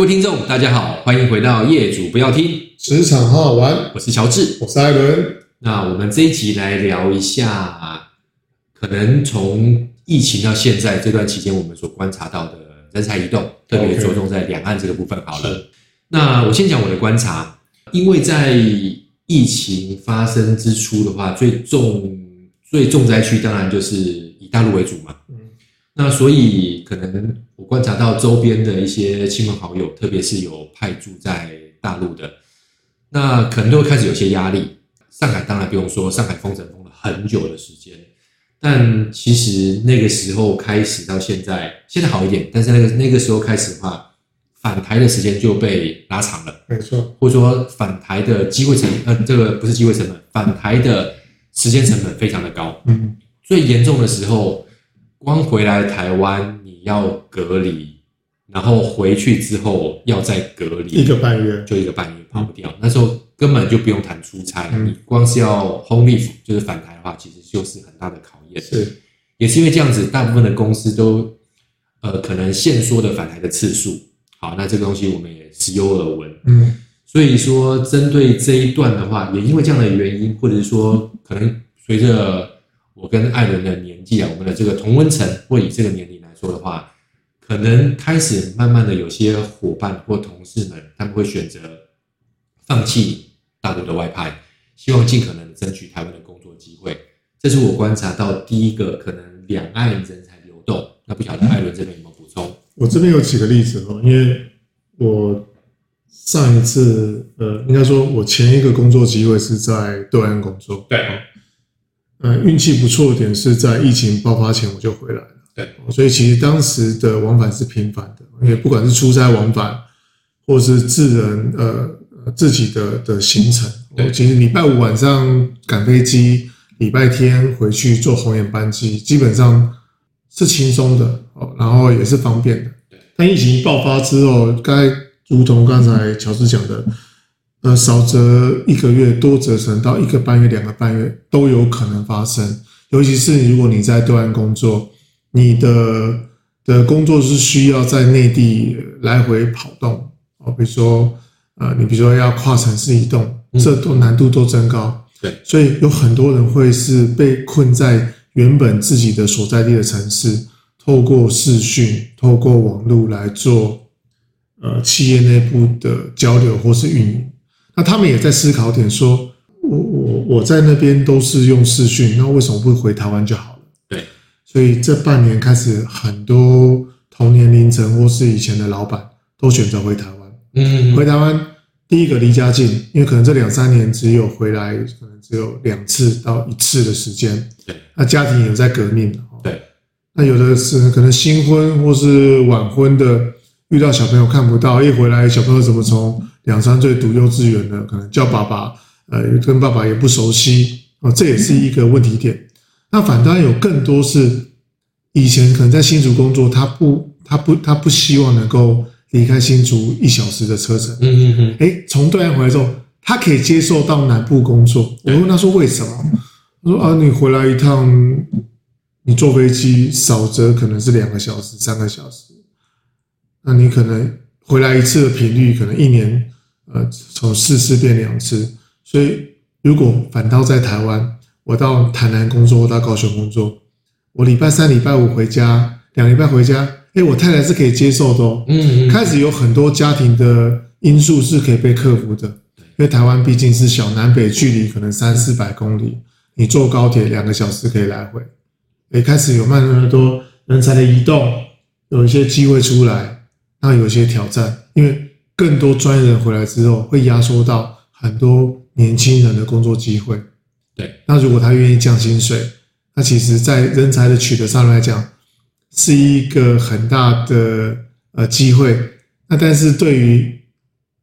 各位听众，大家好，欢迎回到业主不要听职场好好玩。我是乔治，我是艾伦。那我们这一集来聊一下，可能从疫情到现在这段期间，我们所观察到的人才移动，特别着重在两岸这个部分。好了.那我先讲我的观察，因为在疫情发生之初的话，最重最重灾区当然就是以大陆为主嘛。嗯，那所以可能。我观察到周边的一些亲朋好友，特别是有派驻在大陆的，那可能都会开始有些压力。上海当然不用说，上海封城封了很久的时间，但其实那个时候开始到现在，现在好一点，但是那个那个时候开始的话，返台的时间就被拉长了，没错，或者说返台的机会成本，呃，这个不是机会成本，返台的时间成本非常的高。嗯，最严重的时候，光回来台湾你。要隔离，然后回去之后要再隔离一个半月，就一个半月跑不掉。嗯、那时候根本就不用谈出差，嗯、你光是要 home leave 就是返台的话，其实就是很大的考验。是，也是因为这样子，大部分的公司都呃可能限缩的返台的次数。好，那这个东西我们也时有耳闻。嗯，所以说针对这一段的话，也因为这样的原因，或者是说可能随着我跟艾伦的年纪啊，我们的这个同温层或以这个年龄来。说的话，可能开始慢慢的有些伙伴或同事们，他们会选择放弃大陆的外派，希望尽可能争取台湾的工作机会。这是我观察到第一个可能两岸人才流动。那不晓得艾伦这边有没有补充？我这边有几个例子哦，因为我上一次呃，应该说我前一个工作机会是在对岸工作，对，呃，运气不错的点是在疫情爆发前我就回来了。对，所以其实当时的往返是频繁的，因为不管是出差往返，或是自人呃自己的的行程，对，其实礼拜五晚上赶飞机，礼拜天回去坐红眼班机，基本上是轻松的哦，然后也是方便的。但疫情爆发之后，该如同刚才乔治讲的，呃，少则一个月，多则可能到一个半月、两个半月都有可能发生，尤其是如果你在对岸工作。你的的工作是需要在内地来回跑动哦，比如说，呃，你比如说要跨城市移动，这都难度都增高。对，所以有很多人会是被困在原本自己的所在地的城市，透过视讯、透过网络来做呃企业内部的交流或是运营。那他们也在思考点说，我我我在那边都是用视讯，那为什么不回台湾就好了？对？所以这半年开始，很多同年龄层或是以前的老板都选择回台湾。嗯，回台湾第一个离家近，因为可能这两三年只有回来，可能只有两次到一次的时间。对，那家庭有在革命。对，那有的是可能新婚或是晚婚的，遇到小朋友看不到，一回来小朋友怎么从两三岁读幼稚园的，可能叫爸爸，呃，跟爸爸也不熟悉啊，这也是一个问题点。那反倒有更多是以前可能在新竹工作，他不，他不，他不希望能够离开新竹一小时的车程。嗯嗯嗯。诶，从对岸回来之后，他可以接受到南部工作。我问他说为什么？他说啊，你回来一趟，你坐飞机少则可能是两个小时、三个小时，那你可能回来一次的频率可能一年，呃，从四次变两次。所以如果反倒在台湾。我到台南工作，我到高雄工作，我礼拜三、礼拜五回家，两礼拜回家，哎，我太太是可以接受的哦。嗯，嗯，开始有很多家庭的因素是可以被克服的，因为台湾毕竟是小，南北距离可能三四百公里，你坐高铁两个小时可以来回。哎，开始有慢慢的多人才的移动，有一些机会出来，那有些挑战，因为更多专业人回来之后，会压缩到很多年轻人的工作机会。对，那如果他愿意降薪水，那其实，在人才的取得上来讲，是一个很大的呃机会。那但是对于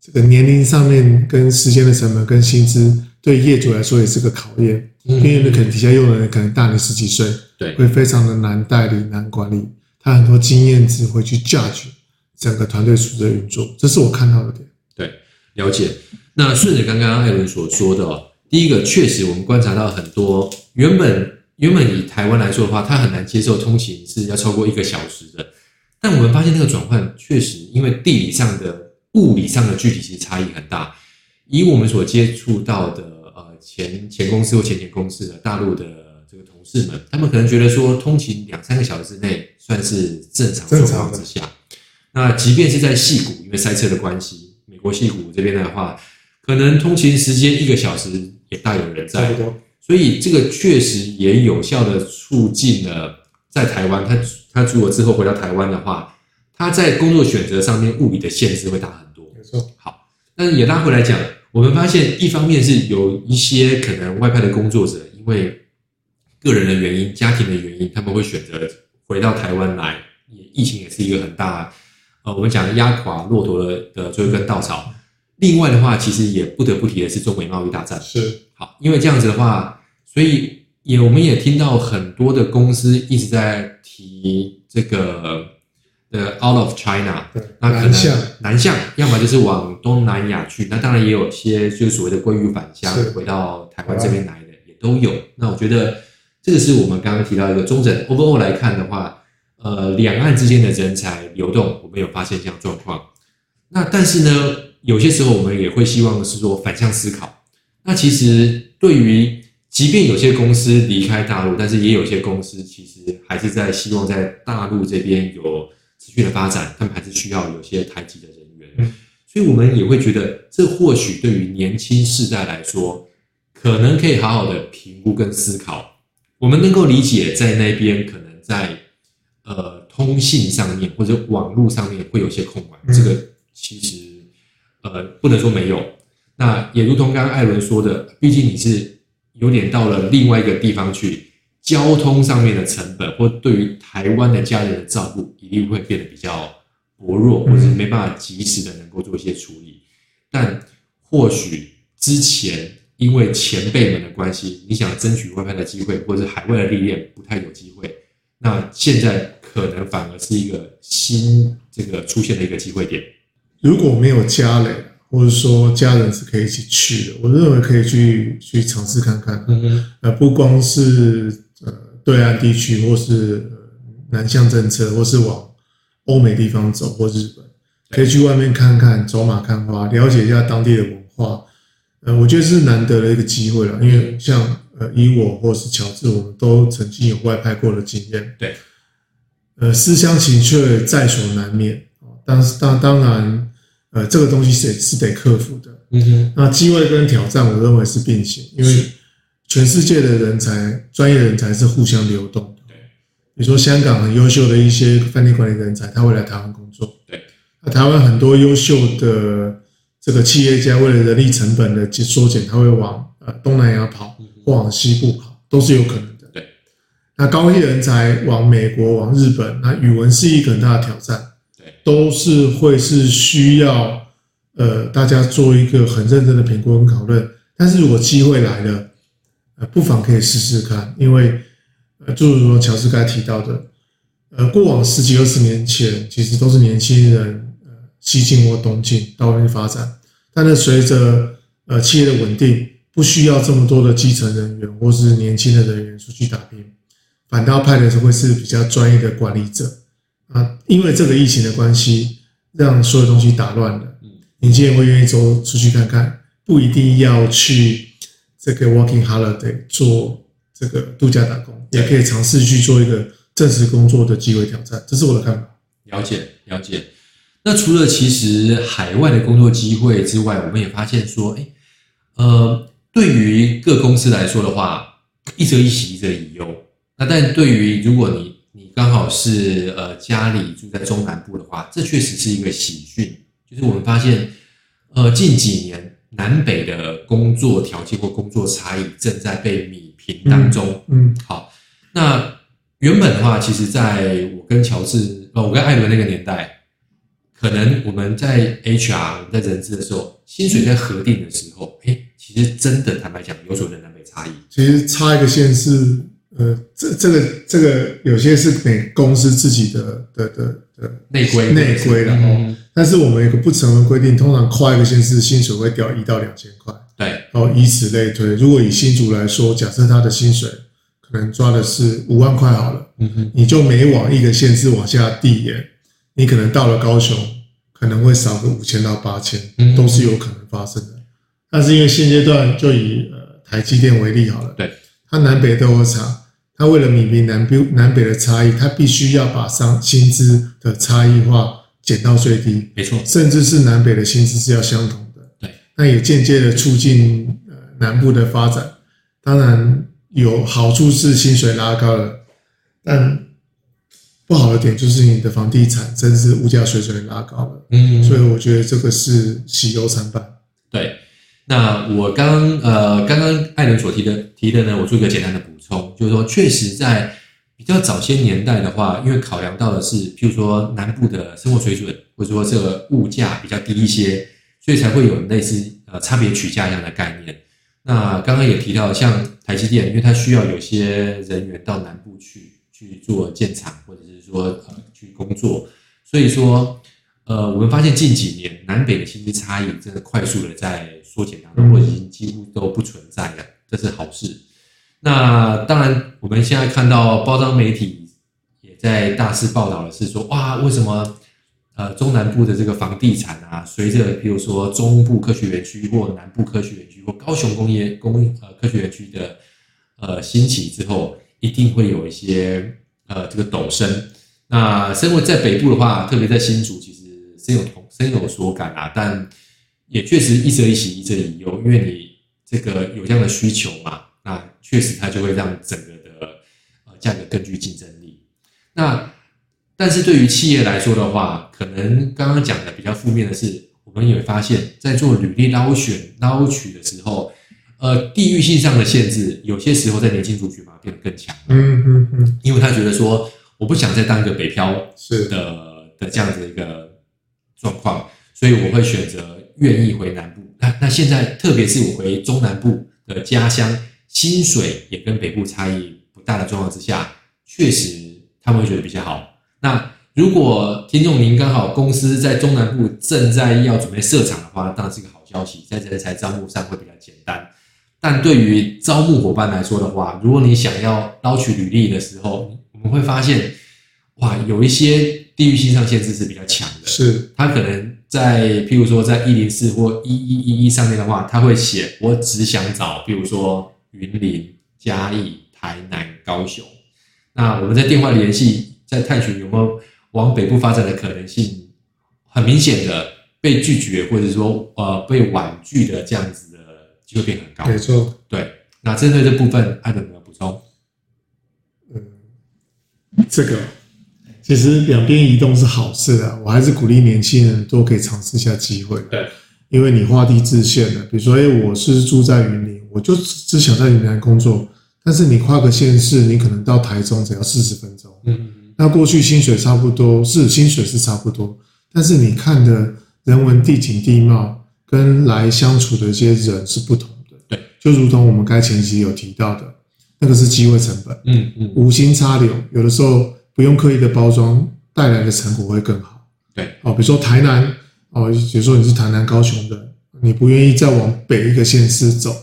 这个年龄上面跟时间的成本跟薪资，对业主来说也是个考验。因为可能底下用的人可能大你十几岁，对，会非常的难代理、难管理。他很多经验值会去 judge 整个团队组织的运作，这是我看到的点。对，了解。那顺着刚刚艾伦所说的哦。第一个，确实我们观察到很多原本原本以台湾来说的话，他很难接受通勤是要超过一个小时的。但我们发现那个转换确实，因为地理上的物理上的具体其实差异很大。以我们所接触到的呃前前公司或前前公司的大陆的这个同事们，他们可能觉得说通勤两三个小时之内算是正常状况之下。那即便是在戏谷，因为塞车的关系，美国戏谷这边的话，可能通勤时间一个小时也大有人在。所以这个确实也有效的促进了在台湾，他他如果之后回到台湾的话，他在工作选择上面物理的限制会大很多。没错。好，但是也拉回来讲，我们发现一方面是有一些可能外派的工作者，因为个人的原因、家庭的原因，他们会选择回到台湾来。也疫情也是一个很大，呃，我们讲压垮骆驼的的最后一根稻草。另外的话，其实也不得不提的是中美贸易大战。是。好，因为这样子的话。所以也我们也听到很多的公司一直在提这个的 out of China，那可能南向，南向，要么就是往东南亚去，那当然也有些就是所谓的归于返乡，回到台湾这边来的也都有。那我觉得这个是我们刚刚提到一个中整 overall 来看的话，呃，两岸之间的人才流动，我们有发现这样状况。那但是呢，有些时候我们也会希望是说反向思考。那其实对于即便有些公司离开大陆，但是也有些公司其实还是在希望在大陆这边有持续的发展，他们还是需要有些台籍的人员。所以我们也会觉得，这或许对于年轻世代来说，可能可以好好的评估跟思考。我们能够理解，在那边可能在呃通信上面或者网络上面会有一些控管，这个其实呃不能说没有。那也如同刚刚艾伦说的，毕竟你是。有点到了另外一个地方去，交通上面的成本，或对于台湾的家人的照顾，一定会变得比较薄弱，或者是没办法及时的能够做一些处理。但或许之前因为前辈们的关系，你想争取外派的机会，或者是海外的历练，不太有机会。那现在可能反而是一个新这个出现的一个机会点。如果没有家人。或者说家人是可以一起去的，我认为可以去去尝试看看。嗯哼，呃，不光是呃对岸地区，或是南向政策，或是往欧美地方走，或日本，可以去外面看看，走马看花，了解一下当地的文化。呃，我觉得是难得的一个机会了，因为像呃以我或是乔治，我们都曾经有外派过的经验。对，呃，思乡情却在所难免。但是当当然。呃，这个东西是是得克服的。嗯哼，那机会跟挑战，我认为是并行，因为全世界的人才、专业人才是互相流动的。对，比如说香港很优秀的一些饭店管理人才，他会来台湾工作。对，那台湾很多优秀的这个企业家，为了人力成本的缩减，他会往呃东南亚跑，或往西部跑，都是有可能那高一人才往美国、往日本，那语文是一个很大的挑战。都是会是需要，呃，大家做一个很认真的评估跟讨论。但是如果机会来了，呃，不妨可以试试看，因为，呃，就如说乔治刚才提到的，呃，过往十几二十年前，其实都是年轻人，呃，西进或东进到外面发展。但是随着呃企业的稳定，不需要这么多的基层人员或是年轻的人员出去打拼，反倒派的是会是比较专业的管理者。啊，因为这个疫情的关系，让所有东西打乱了。嗯，年轻人会愿意走出去看看，不一定要去这个 working holiday 做这个度假打工，也可以尝试去做一个正式工作的机会挑战。这是我的看法。了解，了解。那除了其实海外的工作机会之外，我们也发现说，哎，呃，对于各公司来说的话，一则一喜，一则一忧。那但对于如果你你刚好是呃家里住在中南部的话，这确实是一个喜讯。就是我们发现，呃近几年南北的工作条件或工作差异正在被弭平当中。嗯，好，那原本的话，其实在我跟乔治，呃，我跟艾伦那个年代，可能我们在 HR 我们在人资的时候，薪水在核定的时候，哎，其实真的坦白讲，有所的南北差异。其实差一个县市。呃，这这个这个有些是每公司自己的的的的内规内规的哦。但是我们有个不成文规定，通常跨一个县市薪水会掉一到两千块。对，然后以此类推。如果以新竹来说，假设他的薪水可能抓的是五万块好了，嗯哼，你就每往一个县市往下递延，你可能到了高雄，可能会少个五千到八千，嗯，都是有可能发生的。但是因为现阶段就以呃台积电为例好了，对，它南北都有厂，它为了弭平南北南北的差异，他必须要把商薪资的差异化减到最低，没错，甚至是南北的薪资是要相同的，对，那也间接的促进呃南部的发展。当然有好处是薪水拉高了，但不好的点就是你的房地产真是物价水准拉高了，嗯，所以我觉得这个是喜忧参半。对，那我刚呃刚刚艾伦所提的提的呢，我做一个简单的补充，就是说确实在比较早些年代的话，因为考量到的是譬如说南部的生活水准，或者说这个物价比较低一些，所以才会有类似呃差别取价一样的概念。那刚刚也提到，像台积电，因为它需要有些人员到南部去去做建厂，或者是说呃去工作，所以说呃我们发现近几年南北的薪资差异真的快速的在缩减当中，或已经几乎都不存在了，这是好事。那当然，我们现在看到包装媒体也在大肆报道的是说，哇，为什么？呃，中南部的这个房地产啊，随着比如说中部科学园区或南部科学园区或高雄工业工呃科学园区的呃兴起之后，一定会有一些呃这个陡升。那生活在北部的话，特别在新竹，其实深有同深有所感啊。但也确实一则一喜，一则一忧，因为你这个有这样的需求嘛，确实它就会让整个的呃价格更具竞争力。那但是对于企业来说的话，可能刚刚讲的比较负面的是，我们也会发现，在做履历捞选、捞取的时候，呃，地域性上的限制，有些时候在年轻族群嘛变得更强。嗯嗯嗯，因为他觉得说，我不想再当一个北漂是的是的这样子一个状况，所以我会选择愿意回南部。那那现在，特别是我回中南部的家乡，薪水也跟北部差异不大的状况之下，确实他们会觉得比较好。那如果听众您刚好公司在中南部正在要准备设厂的话，当然是个好消息，在人才招募上会比较简单。但对于招募伙伴来说的话，如果你想要捞取履历的时候，我们会发现，哇，有一些地域性上限制是比较强的。是，他可能在譬如说在一零四或一一一一上面的话，他会写我只想找，比如说云林、嘉义、台南、高雄。那我们在电话联系。在探寻有没有往北部发展的可能性，很明显的被拒绝，或者说呃被婉拒的这样子的机会变很高。没错，对。那针对这部分，艾伦有没有补充？嗯，这个其实两边移动是好事啊，我还是鼓励年轻人都可以尝试一下机会。对，因为你画地自限的，比如说，哎，我是住在云林，我就只想在云南工作，但是你跨个县市，你可能到台中只要四十分钟。嗯。那过去薪水差不多，是薪水是差不多，但是你看的人文地景地貌跟来相处的一些人是不同的。对，就如同我们刚才前期有提到的，那个是机会成本。嗯嗯，无心插柳，有的时候不用刻意的包装，带来的成果会更好。对，哦，比如说台南，哦，比如说你是台南高雄的，你不愿意再往北一个县市走，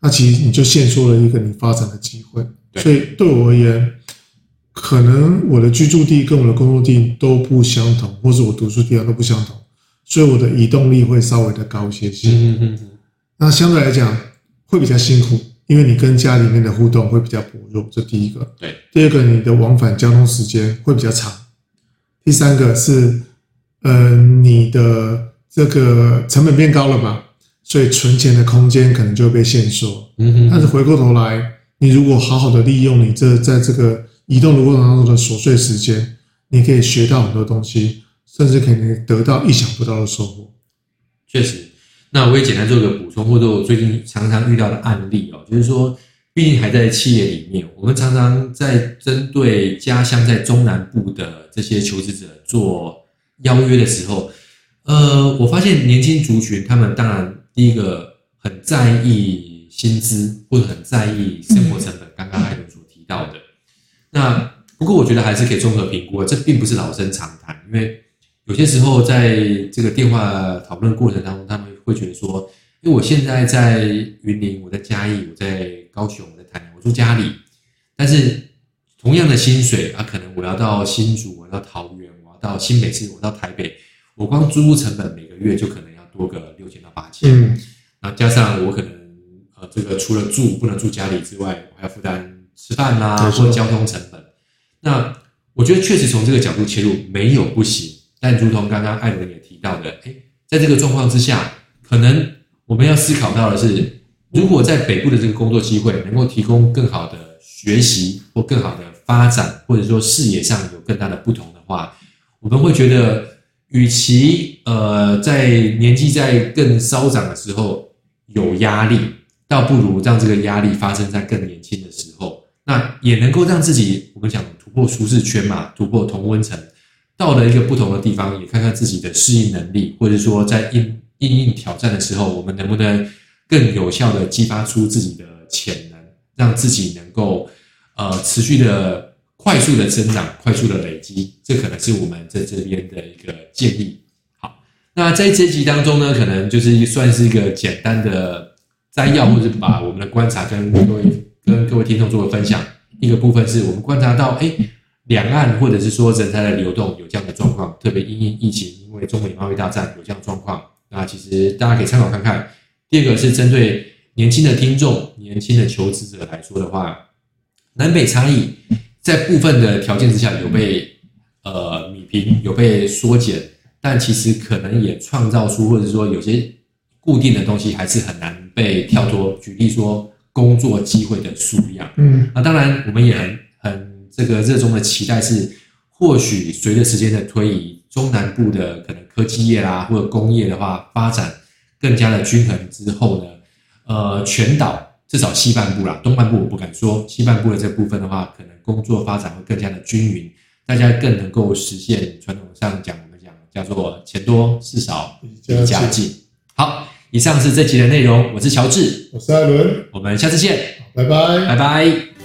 那其实你就限缩了一个你发展的机会。对，所以对我而言。可能我的居住地跟我的工作地都不相同，或者我读书地方都不相同，所以我的移动力会稍微的高一些些。嗯嗯嗯。那相对来讲会比较辛苦，因为你跟家里面的互动会比较薄弱，这第一个。对。第二个，你的往返交通时间会比较长。第三个是，呃，你的这个成本变高了嘛，所以存钱的空间可能就会被限缩。嗯哼。但是回过头来，你如果好好的利用你这在这个。移动的过程当中的琐碎时间，你可以学到很多东西，甚至可以得到意想不到的收获。确实，那我也简单做个补充，或者我最近常常遇到的案例哦，就是说，毕竟还在企业里面，我们常常在针对家乡在中南部的这些求职者做邀约的时候，呃，我发现年轻族群他们当然第一个很在意薪资，或者很在意生活成本，刚刚艾伦所提到的。那不过我觉得还是可以综合评估，这并不是老生常谈，因为有些时候在这个电话讨论过程当中，他们会觉得说，因为我现在在云林，我在嘉义，我在高雄，我在台南，我住家里，但是同样的薪水啊，可能我要到新竹，我要到桃园，我要到新北市，我到台北，我光租屋成本每个月就可能要多个六千到八千，嗯，那加上我可能呃这个除了住不能住家里之外，我还要负担吃饭啦、啊、或者交通成本。那我觉得确实从这个角度切入没有不行，但如同刚刚艾伦也提到的，诶，在这个状况之下，可能我们要思考到的是，如果在北部的这个工作机会能够提供更好的学习或更好的发展，或者说视野上有更大的不同的话，我们会觉得。与其呃在年纪在更稍长的时候有压力，倒不如让这个压力发生在更年轻的时候，那也能够让自己我们讲突破舒适圈嘛，突破同温层，到了一个不同的地方，也看看自己的适应能力，或者说在应应应挑战的时候，我们能不能更有效的激发出自己的潜能，让自己能够呃持续的。快速的增长，快速的累积，这可能是我们在这边的一个建议。那在这集当中呢，可能就是算是一个简单的摘要，或者把我们的观察跟各位跟各位听众做个分享。一个部分是我们观察到，哎，两岸或者是说人才的流动有这样的状况，特别因应疫情，因为中美贸易大战有这样状况。那其实大家可以参考看看。第二个是针对年轻的听众、年轻的求职者来说的话，南北差异。在部分的条件之下有被呃弭平，有被缩减，但其实可能也创造出，或者说有些固定的东西还是很难被跳脱。举例说，工作机会的数量，嗯，那当然我们也很很这个热衷的期待是，或许随着时间的推移，中南部的可能科技业啦或者工业的话发展更加的均衡之后呢，呃，全岛。至少西半部啦，东半部我不敢说。西半部的这部分的话，可能工作发展会更加的均匀，大家更能够实现传统上讲叫做钱多事少离家近。好，以上是这集的内容，我是乔治，我是艾伦，我们下次见，拜拜，拜拜。